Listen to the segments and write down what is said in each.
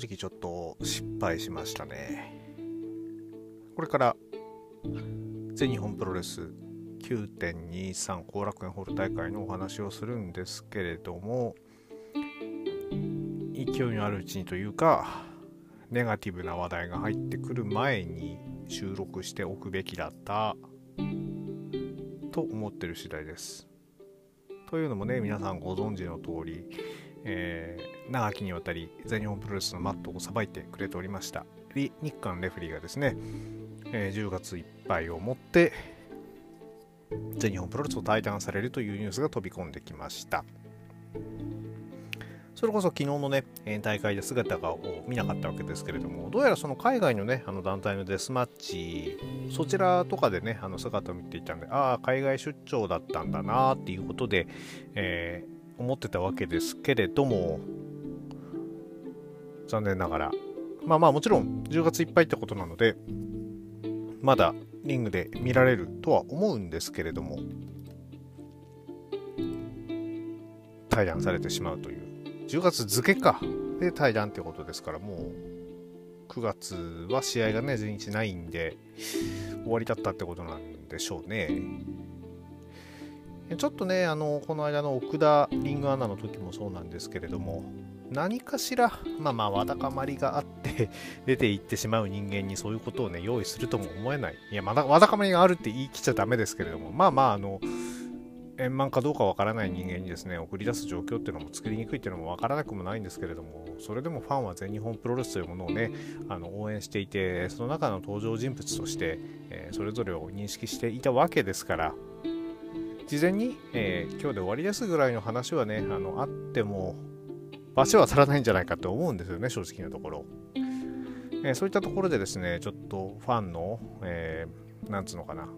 直ちょっと失敗しましたね。これから全日本プロレス9.23後楽園ホール大会のお話をするんですけれども勢いのあるうちにというかネガティブな話題が入ってくる前に収録しておくべきだったと思ってる次第です。というのもね皆さんご存知の通り、え、長きにわたり全日本プロレスのマットをさばいてくれておりました日韓レフェリーがですね、えー、10月いっぱいをもって全日本プロレスを退団されるというニュースが飛び込んできました。それこそ昨日のね、大会で姿が見なかったわけですけれども、どうやらその海外のね、あの団体のデスマッチ、そちらとかでね、あの姿を見ていたんで、ああ、海外出張だったんだなっていうことで、えー、思ってたわけですけれども、残念ながら、まあまあもちろん10月いっぱいってことなので、まだリングで見られるとは思うんですけれども、退団されてしまうという。10月付けかで対談ってことですからもう9月は試合がね全日ないんで終わりだったってことなんでしょうね。ちょっとねあのこの間の奥田リングアナの時もそうなんですけれども何かしらまあまあわだかまりがあって 出ていってしまう人間にそういうことをね用意するとも思えない。いやまだわだかまりがあるって言い切っちゃダメですけれどもまあまああの円満かどうかわからない人間にですね送り出す状況っていうのも作りにくいっていうのもわからなくもないんですけれどもそれでもファンは全日本プロレスというものをねあの応援していてその中の登場人物として、えー、それぞれを認識していたわけですから事前に、えー、今日で終わりですぐらいの話はねあのあっても場所は足らないんじゃないかと思うんですよね正直なところ、えー、そういったところでですねちょっとファンの、えー、なんつうのかな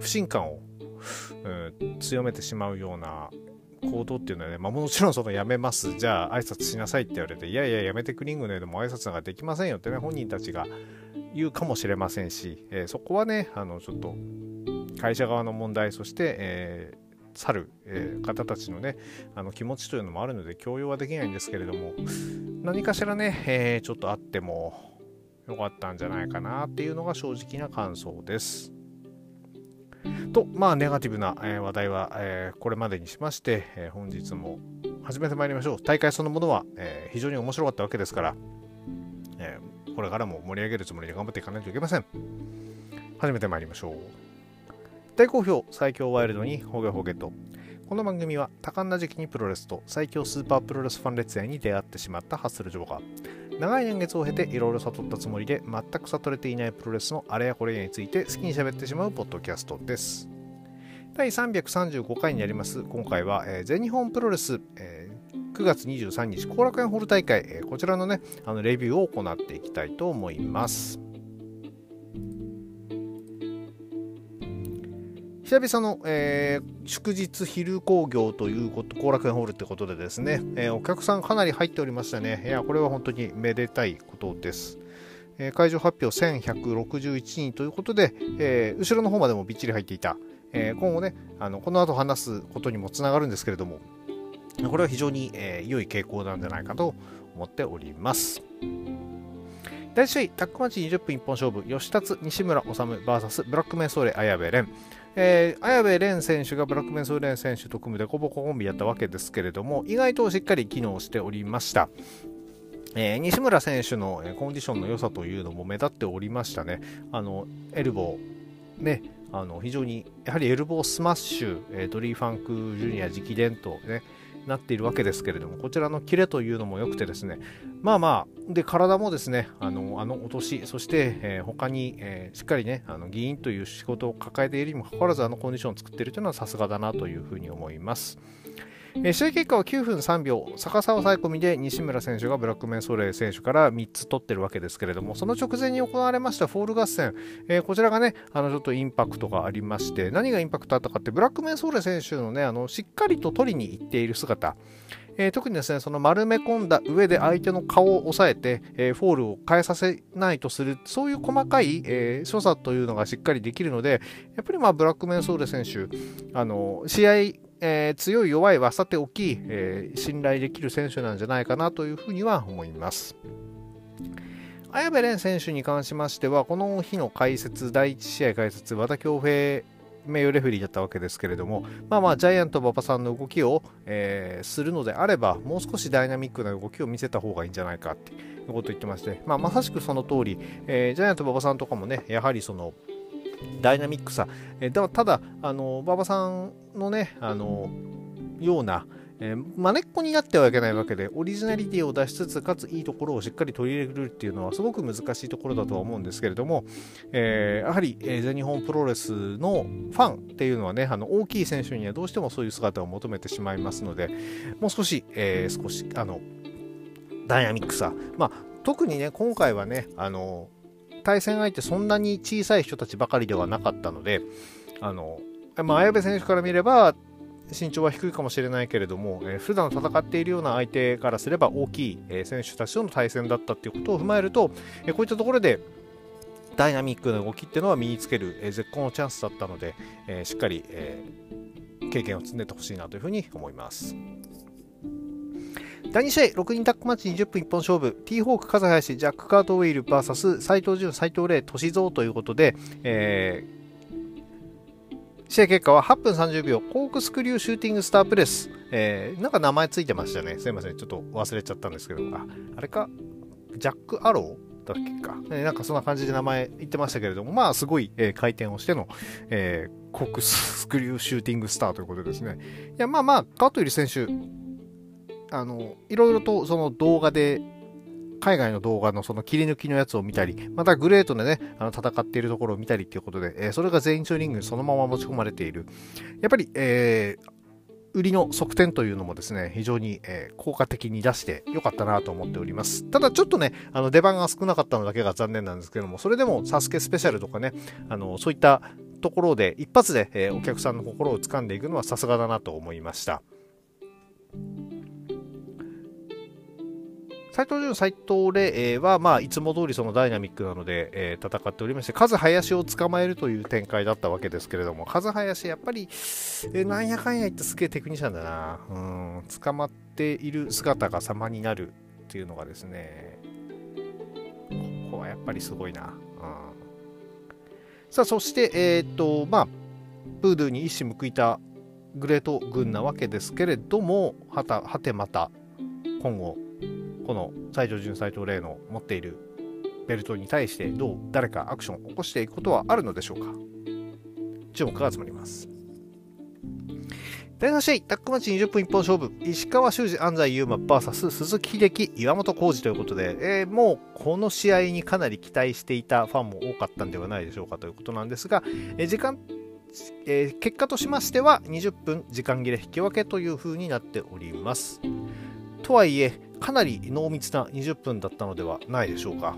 不信感をうん、強めてしまうような行動っていうのはね、まあ、もちろんそのやめます、じゃあ挨拶しなさいって言われて、いやいや、やめてクリングねでも挨拶なんかできませんよってね、本人たちが言うかもしれませんし、えー、そこはね、あのちょっと会社側の問題、そして、えー去る、えー、方たちのねあの気持ちというのもあるので強要はできないんですけれども何かしらね、えー、ちょっとあってもよかったんじゃないかなっていうのが正直な感想です。と、まあ、ネガティブな、え話題は、えこれまでにしまして、え本日も始めてまいりましょう。大会そのものは、え非常に面白かったわけですから、えこれからも盛り上げるつもりで頑張っていかないといけません。始めてまいりましょう。大好評、最強ワイルドにホゲホゲと。この番組は多感な時期にプロレスと最強スーパープロレスファン列演に出会ってしまったハッスルジョーが長い年月を経ていろいろ悟ったつもりで全く悟れていないプロレスのあれやこれやについて好きに喋ってしまうポッドキャストです。第335回になります今回は、えー、全日本プロレス、えー、9月23日後楽園ホール大会、えー、こちらのねあのレビューを行っていきたいと思います。久々の、えー、祝日昼興行ということ、後楽園ホールってことでですね、えー、お客さんかなり入っておりましたね。いや、これは本当にめでたいことです。えー、会場発表1161人ということで、え後ろの方までもびっちり入っていた。え今後ね、あのこの後話すことにもつながるんですけれども、これは非常に、え良い傾向なんじゃないかと思っております。第1試合、タックマッチ20分一本勝負、吉達西村治 VS ブラックメンソーレ綾部蓮。えー、綾部蓮選手がブラックメンソーレ選手と組むでコボココンビやったわけですけれども、意外としっかり機能しておりました。えー、西村選手の、コンディションの良さというのも目立っておりましたね。あのエルボー、ね、あの非常にやはりエルボースマッシュ、えー、ドリー・ファンク・ジュニア直伝と、ね、なっているわけですけれどもこちらのキレというのも良くてですねまあまあで体もですねあのあの落としそして、えー、他に、えー、しっかりねあの議員という仕事を抱えているにもかかわらずあのコンディションを作っているというのはさすがだなというふうに思います。えー、試合結果は9分3秒、逆さ抑え込みで西村選手がブラックメンソーレ選手から3つ取ってるわけですけれども、その直前に行われましたフォール合戦、えー、こちらがね、あのちょっとインパクトがありまして、何がインパクトあったかって、ブラックメンソーレ選手のね、あのしっかりと取りに行っている姿、えー、特にですね、その丸め込んだ上で相手の顔を押さえて、えー、フォールを返させないとする、そういう細かい、えー、所作というのがしっかりできるので、やっぱりまあブラックメンソーレ選手、あの試合、えー、強い弱いはさておき、えー、信頼できる選手なんじゃないかなというふうには思います。綾部蓮選手に関しましては、この日の解説、第1試合解説、和田恭平名誉レフェリーだったわけですけれども、まあまあ、ジャイアント馬場さんの動きを、えー、するのであれば、もう少しダイナミックな動きを見せた方がいいんじゃないかっていうことを言ってまして、まあ、まさしくその通り、えー、ジャイアント馬場さんとかもね、やはりその、ダイナミックさ、えー、ただ、あの馬場さんのね、あのような、えー、まねっこになってはいけないわけで、オリジナリティを出しつつ、かついいところをしっかり取り入れるっていうのはすごく難しいところだとは思うんですけれども、えー、やはり、えー、全日本プロレスのファンっていうのはね、あの大きい選手にはどうしてもそういう姿を求めてしまいますので、もう少し、えー、少し、あの、ダイナミックさ、まあ、特にね、今回はね、あの、対戦相手そんなに小さい人たちばかりではなかったので、あの、まあ、綾部選手から見れば、身長は低いかもしれないけれども、えー、普段戦っているような相手からすれば大きい、えー、選手たちとの対戦だったということを踏まえると、えー、こういったところでダイナミックな動きっていうのは身につける、えー、絶好のチャンスだったので、えー、しっかり、えー、経験を積んでってほしいなというふうに思います。第2試合、6人タッグマッチ20分一本勝負、T ホーク、風林、ジャック・カートウェイル VS 斎藤潤、斎藤麗、歳三ということで、えー試合結果は8分30秒、コークスクリューシューティングスタープレス。えー、なんか名前ついてましたね。すいません。ちょっと忘れちゃったんですけど、あ、あれか？ジャック・アロー？だっけか、え、なんかそんな感じで名前言ってましたけれども、まあすごい、えー、回転をしての、えー、コークスクリューシューティングスターということですね。いや、まあまあ、カートイル選手、あの、いろいろとその動画で海外の動画のその切り抜きのやつを見たり、またグレートでね、あの戦っているところを見たりっていうことで、えー、それが全員チューニングにそのまま持ち込まれている。やっぱり、えー、売りの側転というのもですね、非常に、えー、効果的に出してよかったなと思っております。ただちょっとね、あの出番が少なかったのだけが残念なんですけども、それでもサスケスペシャルとかね、あのそういったところで一発で、えー、お客さんの心を掴んでいくのはさすがだなと思いました。斎藤潤、斎藤麗は、まあ、いつも通りそのダイナミックなので、えー、戦っておりまして、数林を捕まえるという展開だったわけですけれども、数林、やっぱり、えー、なんやかんや言ってすげえテクニシャンだな。うん、捕まっている姿が様になるっていうのがですね、ここはやっぱりすごいな。うん、さあ、そして、えー、っと、まあ、プードゥに一矢報いたグレート軍なわけですけれども、はた、はてまた、今後、この西条潤斎藤麗の持っているベルトに対してどう誰かアクションを起こしていくことはあるのでしょうか？注目が集まります。第3試合、タックマッチ20分一本勝負、石川修司、安西優馬 VS 鈴木秀樹、岩本浩二ということで、えー、もうこの試合にかなり期待していたファンも多かったんではないでしょうかということなんですが、えー、時間、えー、結果としましては20分時間切れ引き分けという風になっております。とはいえ、かなり濃密な20分だったのではないでしょうか。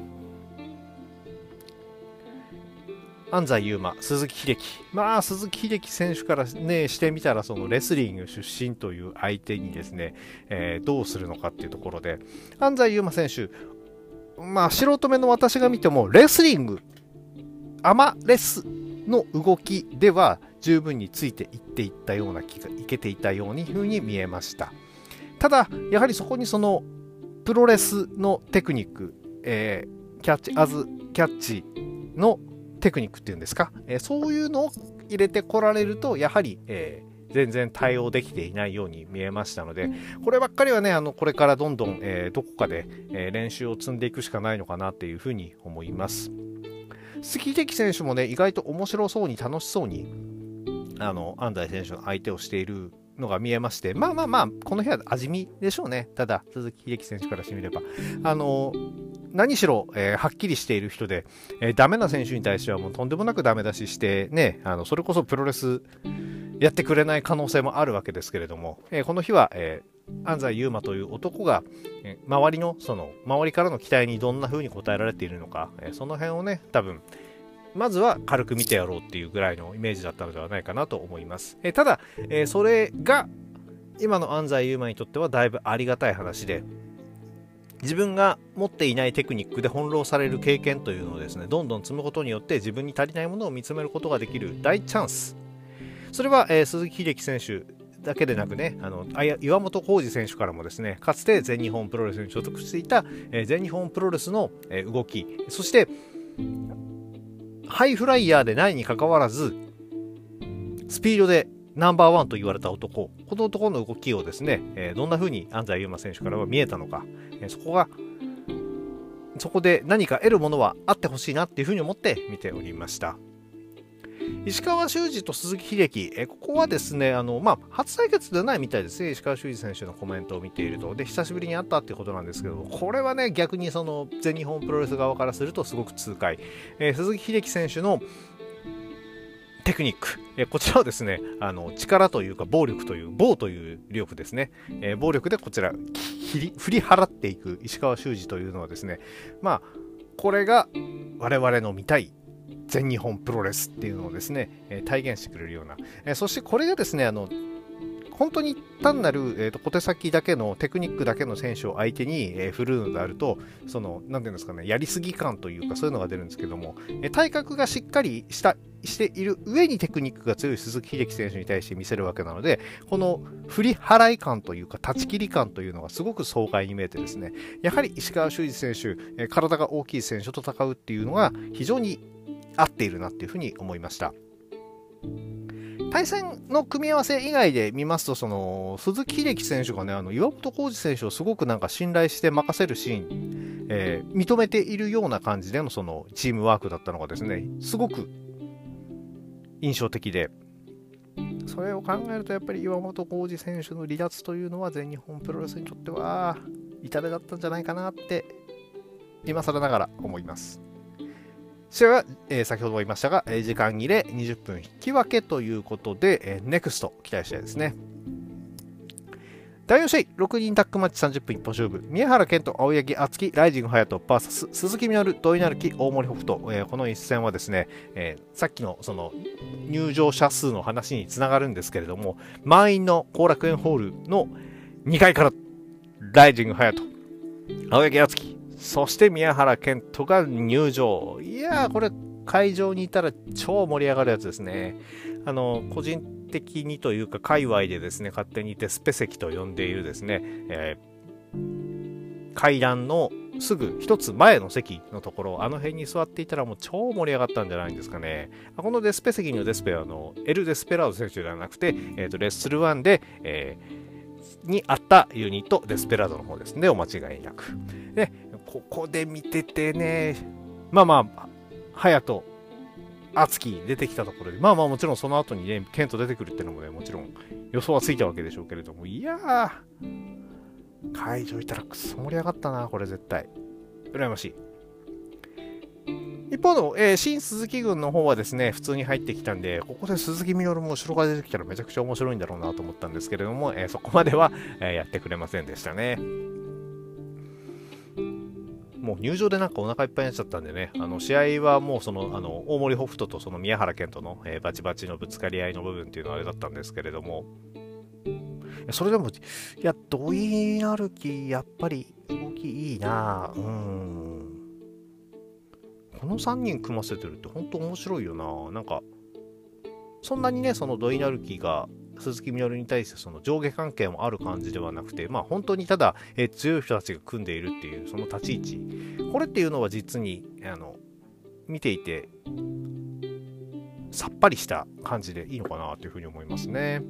安西優馬、鈴木秀樹。まあ、鈴木秀樹選手からね、してみたら、そのレスリング出身という相手にですね、えー、どうするのかっていうところで、安西優馬選手、まあ、素人目の私が見ても、レスリング、アマレスの動きでは十分についていっていったような気が、いけていたように風に見えました。ただ、やはりそこにそのプロレスのテクニック、えー、キャッチ、アズキャッチのテクニックっていうんですか、えー、そういうのを入れてこられると、やはり、えー、全然対応できていないように見えましたので、こればっかりはね、あのこれからどんどん、えー、どこかで、え、練習を積んでいくしかないのかなっていうふうに思います。杉木選手もね、意外と面白そうに楽しそうに、あの、安西選手の相手をしているのが見えまして、まあまあまあ、この部屋味見でしょうね。ただ、鈴木秀樹選手からしてみれば。あの、何しろ、えー、はっきりしている人で、えー、ダメな選手に対してはもうとんでもなくダメ出しして、ね、あの、それこそプロレスやってくれない可能性もあるわけですけれども、えー、この日は、えー、安西優馬という男が、えー、周りの、その、周りからの期待にどんな風に応えられているのか、えー、その辺をね、多分、まずは軽く見てやろうっていうぐらいのイメージだったのではないかなと思います。えただ、えそれが今の安西優馬にとってはだいぶありがたい話で、自分が持っていないテクニックで翻弄される経験というのをですね、どんどん積むことによって自分に足りないものを見つめることができる大チャンス。それは、えー、鈴木秀樹選手だけでなくね、あの岩本浩二選手からもですね、かつて全日本プロレスに所属していた、えー、全日本プロレスの、えー、動き、そして、ハイフライヤーでないにかかわらず、スピードでナンバーワンと言われた男、この男の動きをですね、え、どんな風に安西優真選手からは見えたのか、え、そこが、そこで何か得るものはあってほしいなっていう風に思って見ておりました。石川修司と鈴木秀樹、えここはですね、あのまあ、初対決ではないみたいですね、石川修司選手のコメントを見ていると、で久しぶりに会ったってことなんですけどこれはね、逆にその全日本プロレス側からするとすごく痛快、えー、鈴木秀樹選手のテクニック、えこちらはですねあの力というか暴力という暴という力ですね、えー、暴力でこちら振り払っていく石川修司というのはですねまあこれが我々の見たい全日本プロレスっていうのをですね、え体現してくれるような、えそしてこれがですねあの本当に単なる、えーと、小手先だけのテクニックだけの選手を相手に、えー、振るのであると、その、なんていうんですかね、やりすぎ感というか、そういうのが出るんですけども、えー、体格がしっかりしたしている上にテクニックが強い鈴木秀樹選手に対して見せるわけなので、この振り払い感というか、断ち切り感というのがすごく爽快に見えてですね、やはり石川修司選手、えー、体が大きい選手と戦うっていうのが非常に合っているなっていうふうに思いました。対戦の組み合わせ以外で見ますと、その鈴木秀樹選手がね、あの岩本浩二選手をすごくなんか信頼して任せるシーン、えー、認めているような感じでのそのチームワークだったのがですね、すごく印象的で、それを考えると、やっぱり岩本浩二選手の離脱というのは全日本プロレスにとっては痛手だったんじゃないかなって、今更ながら思います。試合は、えー、先ほども言いましたが、えー、時間切れ20分引き分けということで、えー、ネクスト期待したいですね。第4試合、6人タッグマッチ30分一本勝負。宮原健人、青柳敦樹、ライジング隼人、VS 鈴木みのる、土井成樹、大森北斗、えー、この一戦はですね、えー、さっきのその入場者数の話につながるんですけれども、満員の後楽園ホールの2階から、ライジング隼人、青柳敦樹、そして宮原健人が入場。いやー、これ会場にいたら超盛り上がるやつですね。あの、個人的にというか、界隈でですね、勝手にデスペ席と呼んでいるですね、えー、階段のすぐ一つ前の席のところ、あの辺に座っていたらもう超盛り上がったんじゃないんですかね。このデスペ席のデスペはあの、エル・デスペラード選手ではなくて、えーと、レッスル1で、えー、にあったユニット、デスペラードの方ですね、お間違いなく。で、ここで見ててね、まあまあ、隼人、敦樹出てきたところで、まあまあもちろんその後にね、ケント出てくるっていうのもね、もちろん予想はついたわけでしょうけれども、いやー、会場いたらくそ盛り上がったな、これ絶対。羨ましい。一方の、えー、新鈴木軍の方はですね、普通に入ってきたんで、ここで鈴木みのるも後ろが出てきたらめちゃくちゃ面白いんだろうなと思ったんですけれども、えー、そこまでは、えー、やってくれませんでしたね。もう入場でなんかお腹いっぱいになっちゃったんでね、あの試合はもうそのあの大森北斗とその宮原健人の、えー、バチバチのぶつかり合いの部分っていうのはあれだったんですけれども、それでも、いや、土井歩き、やっぱり動きいいな。うん。この3人組ませてるって本当面白いよな。なんか、そんなにね、その土井歩きが鈴木みのるに対してその上下関係もある感じではなくて、まあ、本当にただ、え、強い人たちが組んでいるっていうその立ち位置これっていうのは実にあの見ていてさっぱりした感じでいいのかなというふうに思いますね。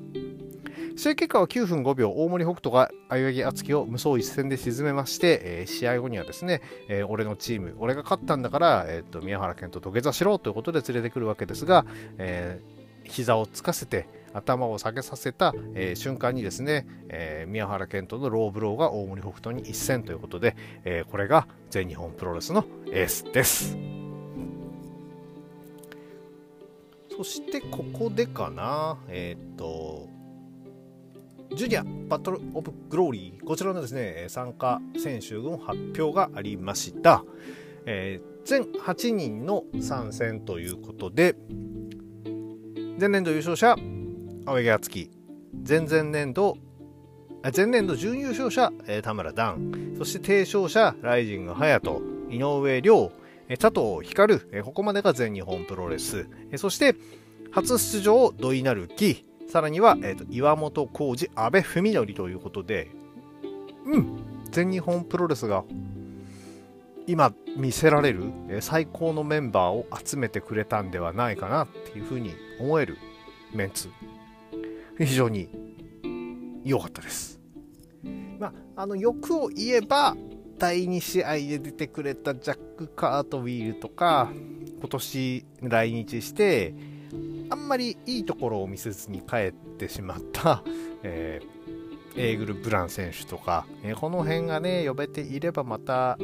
試合結果は9分5秒、大森北斗が青柳敦樹を無双一戦で沈めまして、えー、試合後にはですね、えー、俺のチーム、俺が勝ったんだから、えーと、宮原健と土下座しろということで連れてくるわけですが、えー、膝をつかせて、頭を下げさせた、えー、瞬間にですね、えー、宮原健人のローブローが大森北斗に一戦ということで、えー、これが全日本プロレスのエースです。そしてここでかな、えっ、と、ジュニアバトルオブグローリー、こちらのですね、参加選手の発表がありました。えー、全8人の参戦ということで、前年度優勝者、青柳敦樹前々年度前年度準優勝者、えー、田村段そして提唱者ライジング隼人井上涼佐藤光、えー、ここまでが全日本プロレス、えー、そして初出場土井成樹さらには、えーと、岩本浩二、阿部文則ということで、うん、全日本プロレスが今見せられる最高のメンバーを集めてくれたんではないかなっていうふうに思えるメンツ。非常に良かったです。まあ、あの欲を言えば第2試合で出てくれたジャック・カートウィールとか今年来日してあんまりいいところを見せずに帰ってしまった、えー、エーグル・ブラン選手とか、えー、この辺がね呼べていればまた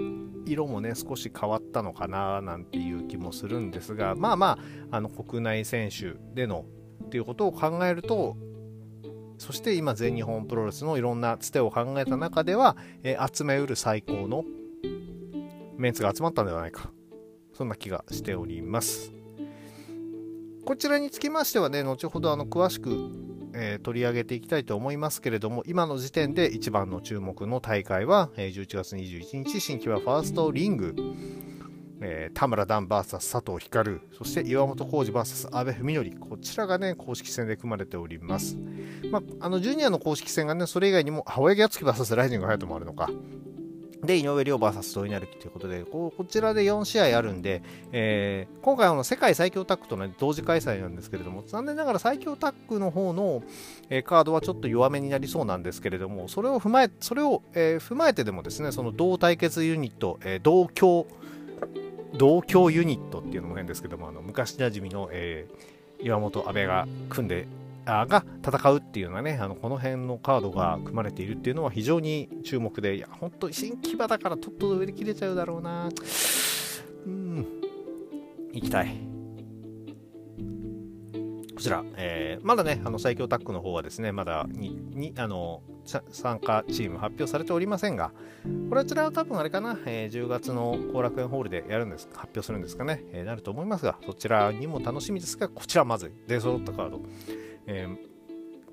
色もね少し変わったのかななんていう気もするんですがまあまああの国内選手でのっていうことを考えるとそして今全日本プロレスのいろんなつてを考えた中では、えー、集めうる最高のメンツが集まったんではないか。そんな気がしております。こちらにつきましてはね後ほどあの詳しく、えー、取り上げていきたいと思いますけれども今の時点で一番の注目の大会は、えー、11月21日新規はファーストリング。えー、田村段 VS 佐藤光、そして岩本浩二 VS 阿部文則、こちらがね、公式戦で組まれております。まあ、あの、ジュニアの公式戦がね、それ以外にも、青柳敦樹 VS ライジング隼人もあるのか。で、井上亮 VS 土井成樹ということで、ここちらで4試合あるんで、えー、今回は世界最強タッグと、ね、同時開催なんですけれども、残念ながら最強タッグの方の、えー、カードはちょっと弱めになりそうなんですけれども、それを踏まえ、それを、えー、踏まえてでもですね、その同対決ユニット、え同郷、同郷ユニットっていうのも変ですけども、あの昔なじみの、えー、岩本、阿部が組んで、あが戦うっていうのはね、あのこの辺のカードが組まれているっていうのは非常に注目で、いや、本当に新木場だからとっとと売り切れちゃうだろうな。うん、行きたい。こちら、えー、まだね、あの最強タッグの方はですね、まだににあの参加チーム発表されておりませんが、これちらは多分あれかな、えー、10月の後楽園ホールでやるんです、発表するんですかね、えー、なると思いますが、そちらにも楽しみですが、こちらまず出揃ったカード。え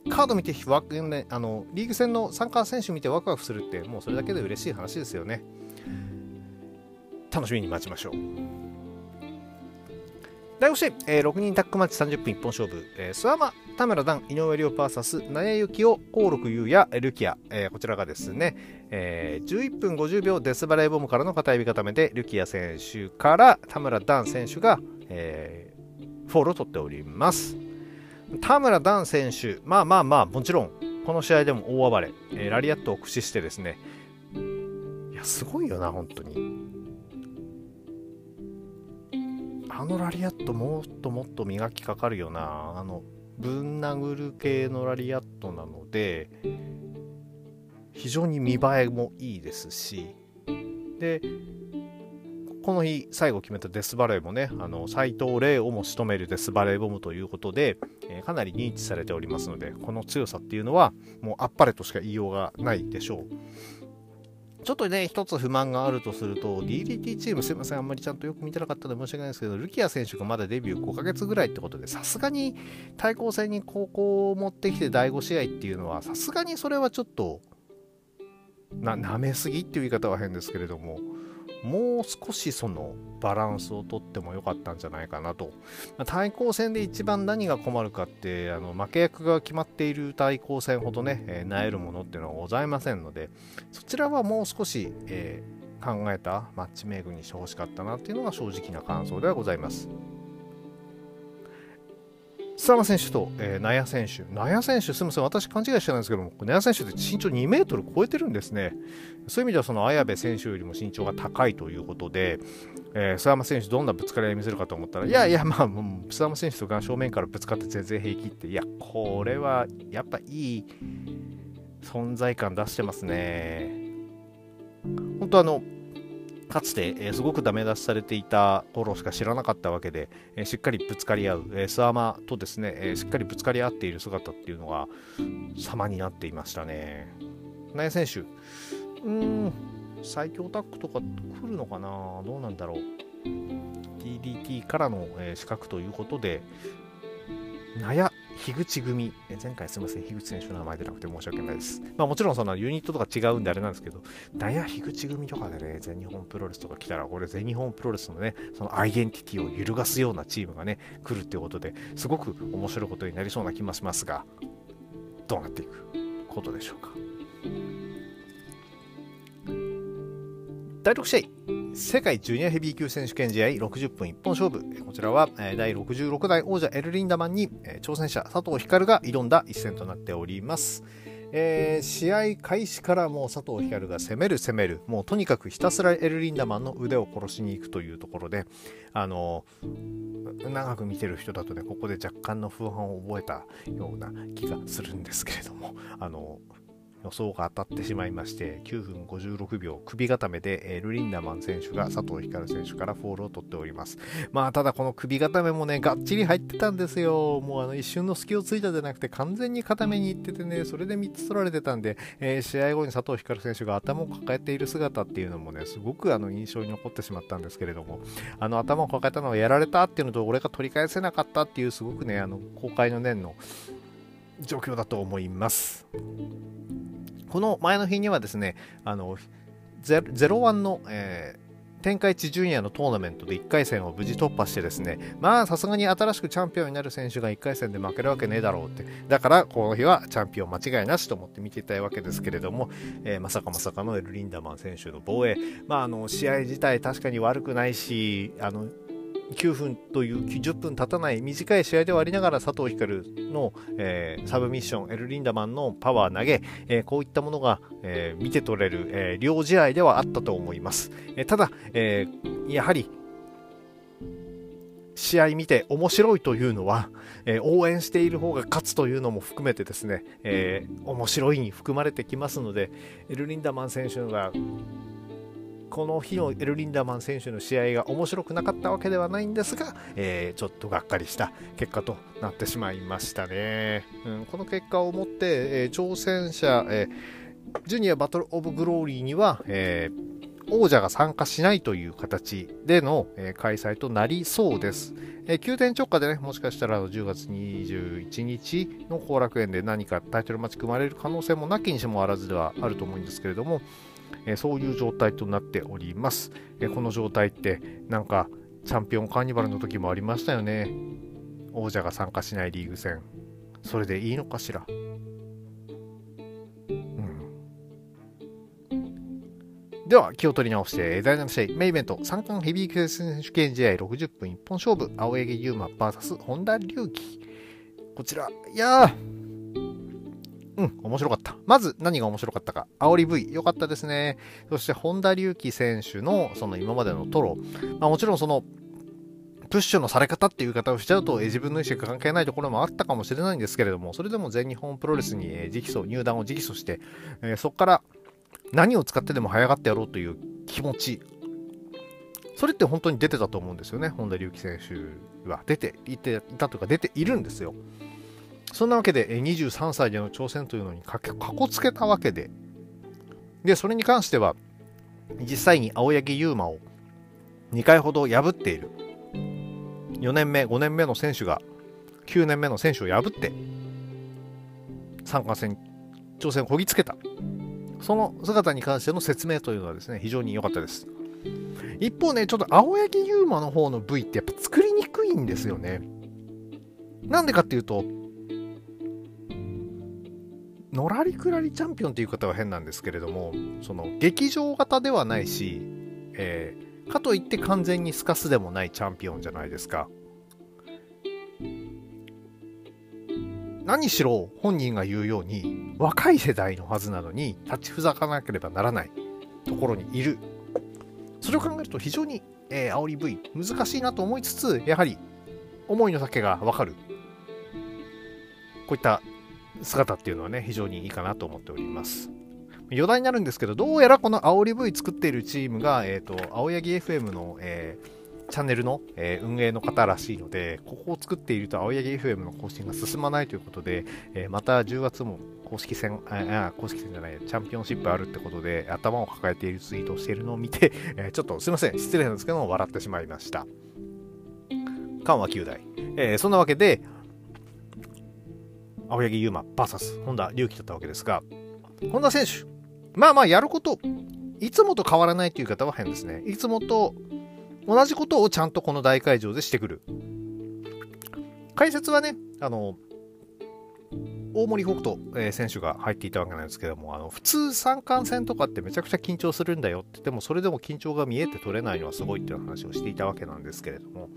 ー、カード見てワク、ね、あのリーグ戦の参加選手見てワクワクするって、もうそれだけで嬉しい話ですよね。楽しみに待ちましょう。第5試合、えー、6人タッグマッチ30分一本勝負、えー、諏訪間、田村段、井上亮 VS 納谷幸雄、幸六優也、ルキア、えー、こちらがですね、えー、11分50秒デスバレーボムからの片指固めで、ルキア選手から田村段選手が、えー、フォールを取っております。田村段選手、まあまあまあ、もちろん、この試合でも大暴れ、えー、ラリアットを駆使してですね、いや、すごいよな、本当に。あのラリアットもっともっと磨きかかるよな。あのぶん殴る系のラリアットなので非常に見栄えもいいですし。でこの日最後決めたデスバレーもねあの斎藤麗をも仕留めるデスバレーボムということで、えー、かなり認知されておりますのでこの強さっていうのはもうあっぱれとしか言いようがないでしょう。ちょっとね、一つ不満があるとすると、DDT チーム、すいません、あんまりちゃんとよく見てなかったので申し訳ないですけど、ルキア選手がまだデビュー5ヶ月ぐらいってことで、さすがに対抗戦に高校を持ってきて第5試合っていうのは、さすがにそれはちょっと、な、舐めすぎっていう言い方は変ですけれども、もう少しそのバランスをとってもよかったんじゃないかなと。対抗戦で一番何が困るかって、あの負け役が決まっている対抗戦ほどね、えー、なえるものっていうのはございませんので、そちらはもう少し、えー、考えたマッチメイクにしてほしかったなっていうのが正直な感想ではございます。須山選手と、えー、納谷選手。納谷選手、すみません、私勘違いしてないんですけども、納谷選手って身長2メートル超えてるんですね。そういう意味では、その綾部選手よりも身長が高いということで、えー、須山選手、どんなぶつかり合い見せるかと思ったら、いやいや、まあ、もう須山選手とが正面からぶつかって全然平気って、いや、これはやっぱいい存在感出してますね。本当あの、かつて、えー、すごくダメ出しされていた頃しか知らなかったわけで、えー、しっかりぶつかり合う、えー、スアマとですね、えしっかりぶつかり合っている姿っていうのが様になっていましたね。内選手、うん、最強タッグとか来るのかな？どうなんだろう。DDT からの、え資格ということで、納谷樋口組、前回すみません、樋口選手の名前でなくて申し訳ないです。まあもちろんそのユニットとか違うんであれなんですけど、ダイヤ樋口組とかでね、全日本プロレスとか来たら、これ全日本プロレスのね、そのアイデンティティを揺るがすようなチームがね、来るっていうことで、すごく面白いことになりそうな気もしますが、どうなっていくことでしょうか？第6試合、世界ジュニアヘビー級選手権試合60分一本勝負。こちらは第66代王者エルリンダマンに挑戦者佐藤光が挑んだ一戦となっております。えー、試合開始からもう佐藤光が攻める攻める、もうとにかくひたすらエルリンダマンの腕を殺しに行くというところで、あの長く見てる人だとね、ここで若干の不安を覚えたような気がするんですけれども、あの予想が当たってしまいまして、9分56秒、首固めで、ルリンダマン選手が佐藤光選手からフォールを取っております。まあ、ただこの首固めもね、がっちり入ってたんですよ。もうあの一瞬の隙をついたじゃなくて、完全に固めに行っててね、それで3つ取られてたんで、えー、試合後に佐藤光選手が頭を抱えている姿っていうのもね、すごくあの印象に残ってしまったんですけれども、あの頭を抱えたのはやられたっていうのと、俺が取り返せなかったっていう、すごくね、あの公開の念の状況だと思います。この前の日にはですね、あの、01の、えー天下一ジュニアのトーナメントで1回戦を無事突破してですね、まあさすがに新しくチャンピオンになる選手が1回戦で負けるわけねえだろうって、だからこの日はチャンピオン間違いなしと思って見ていたいわけですけれども、えー、まさかまさかのエル・リンダマン選手の防衛、まああの試合自体確かに悪くないし、あの9分という10分経たない短い試合ではありながら佐藤光の、えー、サブミッションエル・リンダマンのパワー投げ、えー、こういったものが、えー、見て取れる、え両試合ではあったと思います、えただ、えやはり試合見て面白いというのは、えー、応援している方が勝つというのも含めてですね、えー、面白いに含まれてきますので、エル・リンダマン選手がこの日のエル・リンダマン選手の試合が面白くなかったわけではないんですが、えー、ちょっとがっかりした結果となってしまいましたね。うん、この結果をもって、えー、挑戦者、えー、ジュニアバトル・オブ・グローリーには、え王者が参加しないという形での、え開催となりそうです。えー、急転直下でね、もしかしたら10月21日の後楽園で何かタイトルマッチ組まれる可能性もなきにしもあらずではあると思うんですけれども、えそういう状態となっております、えこの状態ってなんかチャンピオンカーニバルの時もありましたよね。王者が参加しないリーグ戦。それでいいのかしら。では、気を取り直して、第7試合、メイベント、三冠ヘビー級選手権試合60分一本勝負、青柳優馬 VS 本田隆起。こちら、いやー、うん、面白かった。まず何が面白かったか。煽り V、良かったですね。そして本田隆起選手のその今までのトロ。まあ、もちろんそのプッシュのされ方っていう言い方をしちゃうと、え自分の意思が関係ないところもあったかもしれないんですけれども、それでも全日本プロレスに、え直訴、入団を直訴して、えそこから何を使ってでも早がってやろうという気持ち、それって本当に出てたと思うんですよね、本田隆起選手は。出ていていたというか、出ているんですよ。そんなわけで23歳での挑戦というのにかこつけたわけで、で、それに関しては、実際に青柳優馬を2回ほど破っている。4年目、5年目の選手が9年目の選手を破って、参加戦、挑戦をこぎつけた。その姿に関しての説明というのはですね、非常に良かったです。一方ね、ちょっと青柳優馬の方の V ってやっぱ作りにくいんですよね。なんでかっていうと、のらりくらりチャンピオンという方は変なんですけれども、その劇場型ではないし、えー、かといって完全にスカスでもないチャンピオンじゃないですか。何しろ本人が言うように若い世代のはずなのに立ちふざかなければならないところにいる。それを考えると非常に、えー、煽り V 難しいなと思いつつ、やはり思いの丈がわかる。こういった姿っていうのはね、非常にいいかなと思っております。余談になるんですけど、どうやらこの煽り V 作っているチームが、えっ、ー、と、青柳 FM の、えー、チャンネルの、えー、運営の方らしいので、ここを作っていると青柳 FM の更新が進まないということで、えまた10月も公式戦、ああ、公式戦じゃない、チャンピオンシップあるってことで、頭を抱えているツイートをしているのを見て、えちょっとすいません、失礼なんですけども、笑ってしまいました。緩和9代。えそんなわけで、青柳優馬 VS 本田隆起だったわけですが、本田選手、まあまあやること、いつもと変わらないという方は変ですね。いつもと同じことをちゃんとこの大会場でしてくる。解説はね、あの、大森北斗、えー、選手が入っていたわけなんですけども、あの普通三冠戦とかってめちゃくちゃ緊張するんだよって、でもそれでも緊張が見えて取れないのはすごいっていう話をしていたわけなんですけれども、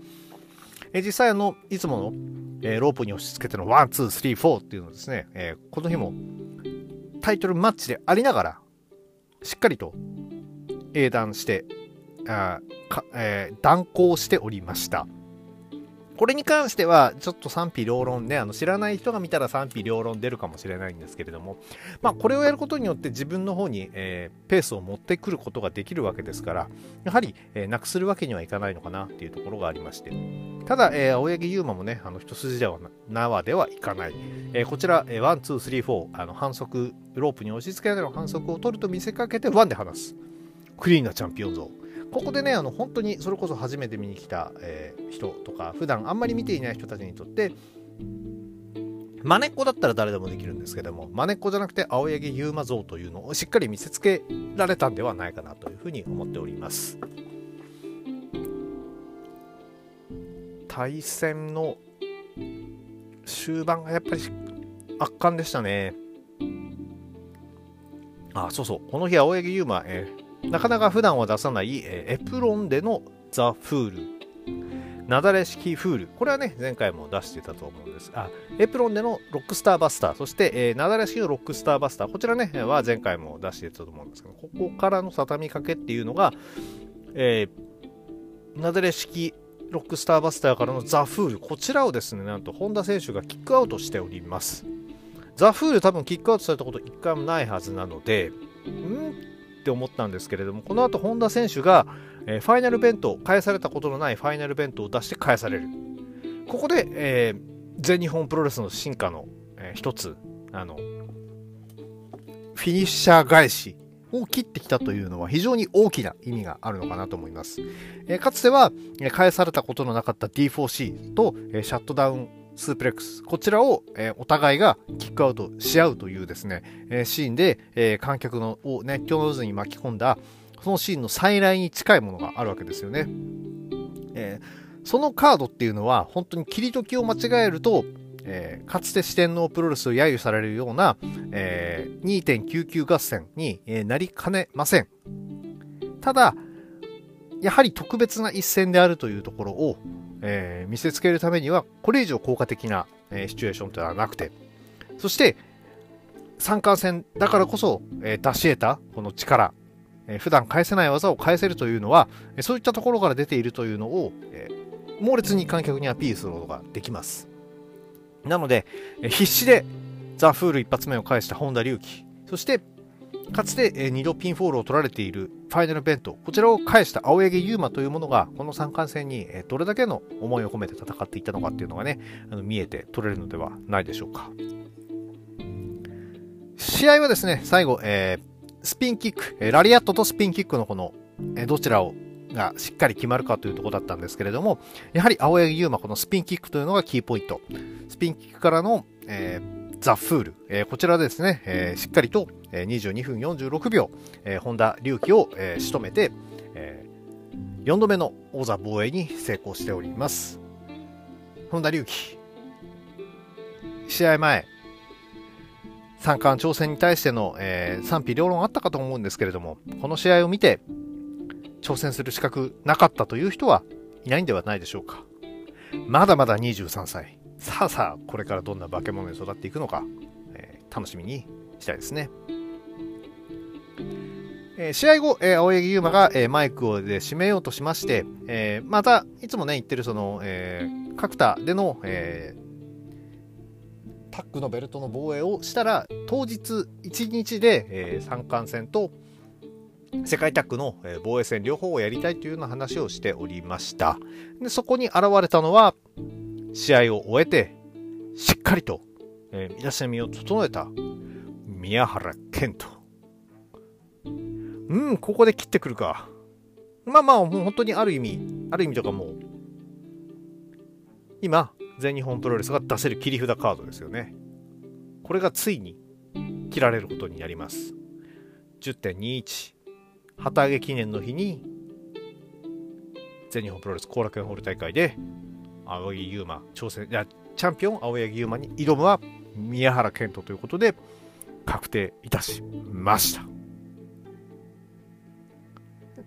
え、実際あの、いつもの、えー、ロープに押し付けての one、two、three、four っていうのをですね、えこの日もタイトルマッチでありながら、しっかりと断行して、あかえ断行しておりました。これに関しては、ちょっと賛否両論で、あの知らない人が見たら賛否両論出るかもしれないんですけれども、まあ、これをやることによって自分の方に、えー、ペースを持ってくることができるわけですから、やはり、えー、なくするわけにはいかないのかなっていうところがありまして、ただ、えー、青柳優馬もね、あの一筋では縄ではいかない。えー、こちら、えー、1、2、3、4、あの反則、ロープに押し付けられる反則を取ると見せかけて1で離す。クリーンなチャンピオン像。ここでね、あの本当にそれこそ初めて見に来た、えー、人とか、普段あんまり見ていない人たちにとって、まねっこだったら誰でもできるんですけども、まねっこじゃなくて青柳優馬像というのをしっかり見せつけられたんではないかなというふうに思っております。対戦の終盤がやっぱり圧巻でしたね。あ、そうそう。この日、青柳優馬、えー、なかなか普段は出さない、エプロンでのザ・フール。なだれ式フール。これはね、前回も出してたと思うんです。あ、エプロンでのロックスターバスター。そして、えー、なだれ式のロックスターバスター。こちらね、は前回も出してたと思うんですけど、ここからの畳みかけっていうのが、えー、なだれ式ロックスターバスターからのザ・フール。こちらをですね、なんと本田選手がキックアウトしております。ザ・フール多分キックアウトされたこと1回もないはずなので、んって思ったんですけれども、この後本田選手が、えー、ファイナルベント、返されたことのないファイナルベントを出して返される。ここで、えー、全日本プロレスの進化の、えー、一つ、あの、フィニッシャー返しを切ってきたというのは非常に大きな意味があるのかなと思います。えー、かつては、え、返されたことのなかった D4C と、えー、シャットダウンスープレックス、こちらを、えー、お互いがキックアウトし合うというですね、えー、シーンで、えー、観客のを熱狂の渦に巻き込んだ、そのシーンの再来に近いものがあるわけですよね。えそのカードっていうのは、本当に切り時を間違えると、えかつて四天王プロレスを揶揄されるような、え2.99合戦に、えなりかねません。ただ、やはり特別な一戦であるというところを、えー、見せつけるためには、これ以上効果的な、えー、シチュエーションというのはなくて、そして、三冠戦だからこそ、えー、出し得たこの力、えー、普段返せない技を返せるというのは、えそういったところから出ているというのを、え猛烈に観客にアピールすることができます。なので、え必死でザ・フール一発目を返した本田隆起、そしてかつて、え2度ピンフォールを取られているファイナルベント、こちらを返した青柳優馬というものが、この三冠戦に、えどれだけの思いを込めて戦っていったのかっていうのがね、あの見えて取れるのではないでしょうか。試合はですね、最後、えー、スピンキック、えラリアットとスピンキックのこの、えどちらをがしっかり決まるかというところだったんですけれども、やはり青柳優馬、このスピンキックというのがキーポイント。スピンキックからの、えーザ・フール、えー、こちらですね、えー、しっかりと、えー、22分46秒、えー、本田隆起を、えー、仕留めて、えー、4度目の王座防衛に成功しております。本田隆起、試合前、三冠挑戦に対しての、えー、賛否両論あったかと思うんですけれども、この試合を見て、挑戦する資格なかったという人はいないんではないでしょうか。まだまだ23歳。さあさあ、これからどんな化け物に育っていくのか、えー、楽しみにしたいですね。えー、試合後、えー、青柳優馬が、えー、マイクをで締めようとしまして、えー、また、いつもね、言ってるその、えー、角田での、えー、タッグのベルトの防衛をしたら、当日1日で、えー、三冠戦と世界タッグの防衛戦両方をやりたいというような話をしておりました。でそこに現れたのは、試合を終えて、しっかりと、えー、身だしなみを整えた宮原健人。うん、ここで切ってくるか。まあまあ、もう本当にある意味、ある意味とかもう、今、全日本プロレスが出せる切り札カードですよね。これがついに切られることになります。10.21旗揚げ記念の日に全日本プロレス後楽園ホール大会で青柳優馬挑戦いやチャンピオン青柳優馬に挑むは宮原健人ということで確定いたしました。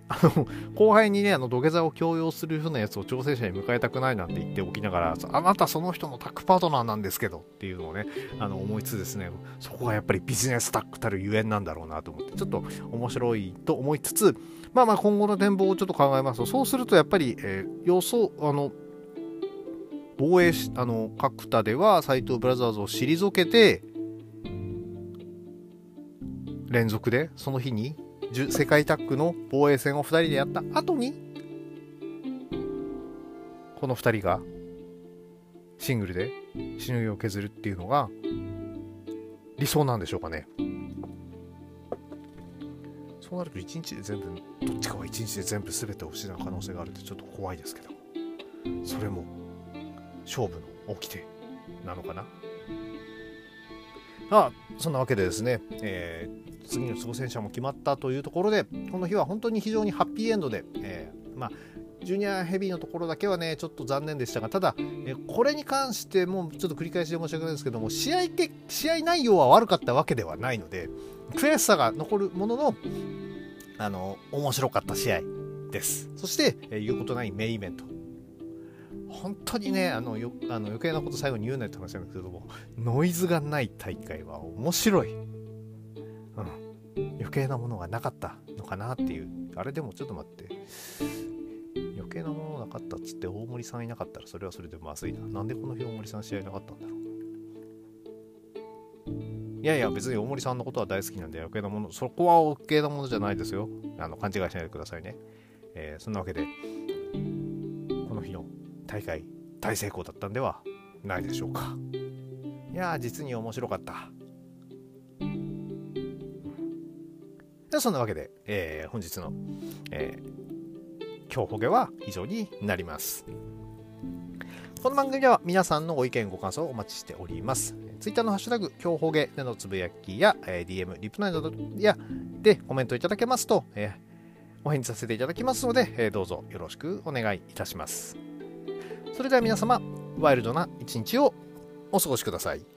あの後輩にね、あの土下座を強要するようなやつを挑戦者に迎えたくないなんて言っておきながら、あなたその人のタッグパートナーなんですけどっていうのをね、あの思いつつですね、そこがやっぱりビジネスタッグたるゆえんなんだろうなと思って、ちょっと面白いと思いつつ、まあまあ今後の展望をちょっと考えますと、そうするとやっぱり、えー、予想、あの、防衛し、あの、角田では斎藤ブラザーズを退けて、連続でその日に世界タッグの防衛戦を2人でやった後にこの2人がシングルでしのぎを削るっていうのが理想なんでしょうかね。そうなると1日で全部どっちかは1日で全部全てを失う可能性があるってちょっと怖いですけどそれも勝負の掟なのかな？あそんなわけでですね、えー、次の挑戦者も決まったというところでこの日は本当に非常にハッピーエンドで、えー、まあジュニアヘビーのところだけはねちょっと残念でしたがただ、えこれに関してもちょっと繰り返しで申し訳ないですけども試合け試合内容は悪かったわけではないので悔しさが残るもののあの面白かった試合です。そして、えー、言うことないメインイベント。本当にね、あのよあの余計なこと最後に言うなって話なんですけども、ノイズがない大会は面白い。うん。余計なものがなかったのかなっていう。あれでもちょっと待って。余計なものなかったっつって大森さんいなかったらそれはそれでまずいな。なんでこの日大森さん試合なかったんだろう。いやいや、別に大森さんのことは大好きなんで余計なもの、そこは余計なものじゃないですよ。あの勘違いしないでくださいね。えー、そんなわけで、大会大成功だったんではないでしょうか。いや実に面白かった。でそんなわけで、えー、本日の、えー、今日ほげは以上になります。この番組では皆さんのご意見ご感想をお待ちしております。ツイッターのハッシュタグ、今日ほげでのつぶやきや、えー、DM、リプライなどやでコメントいただけますと、えー、お返事させていただきますので、えー、どうぞよろしくお願いいたします。それでは皆様、ワイルドな一日をお過ごしください。